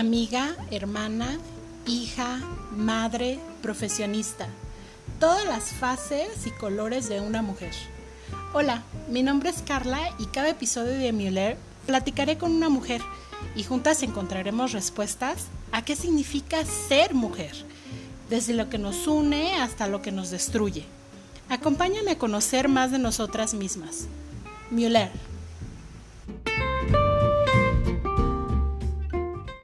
amiga, hermana, hija, madre, profesionista. Todas las fases y colores de una mujer. Hola, mi nombre es Carla y cada episodio de Müller platicaré con una mujer y juntas encontraremos respuestas a qué significa ser mujer, desde lo que nos une hasta lo que nos destruye. Acompáñame a conocer más de nosotras mismas. Müller.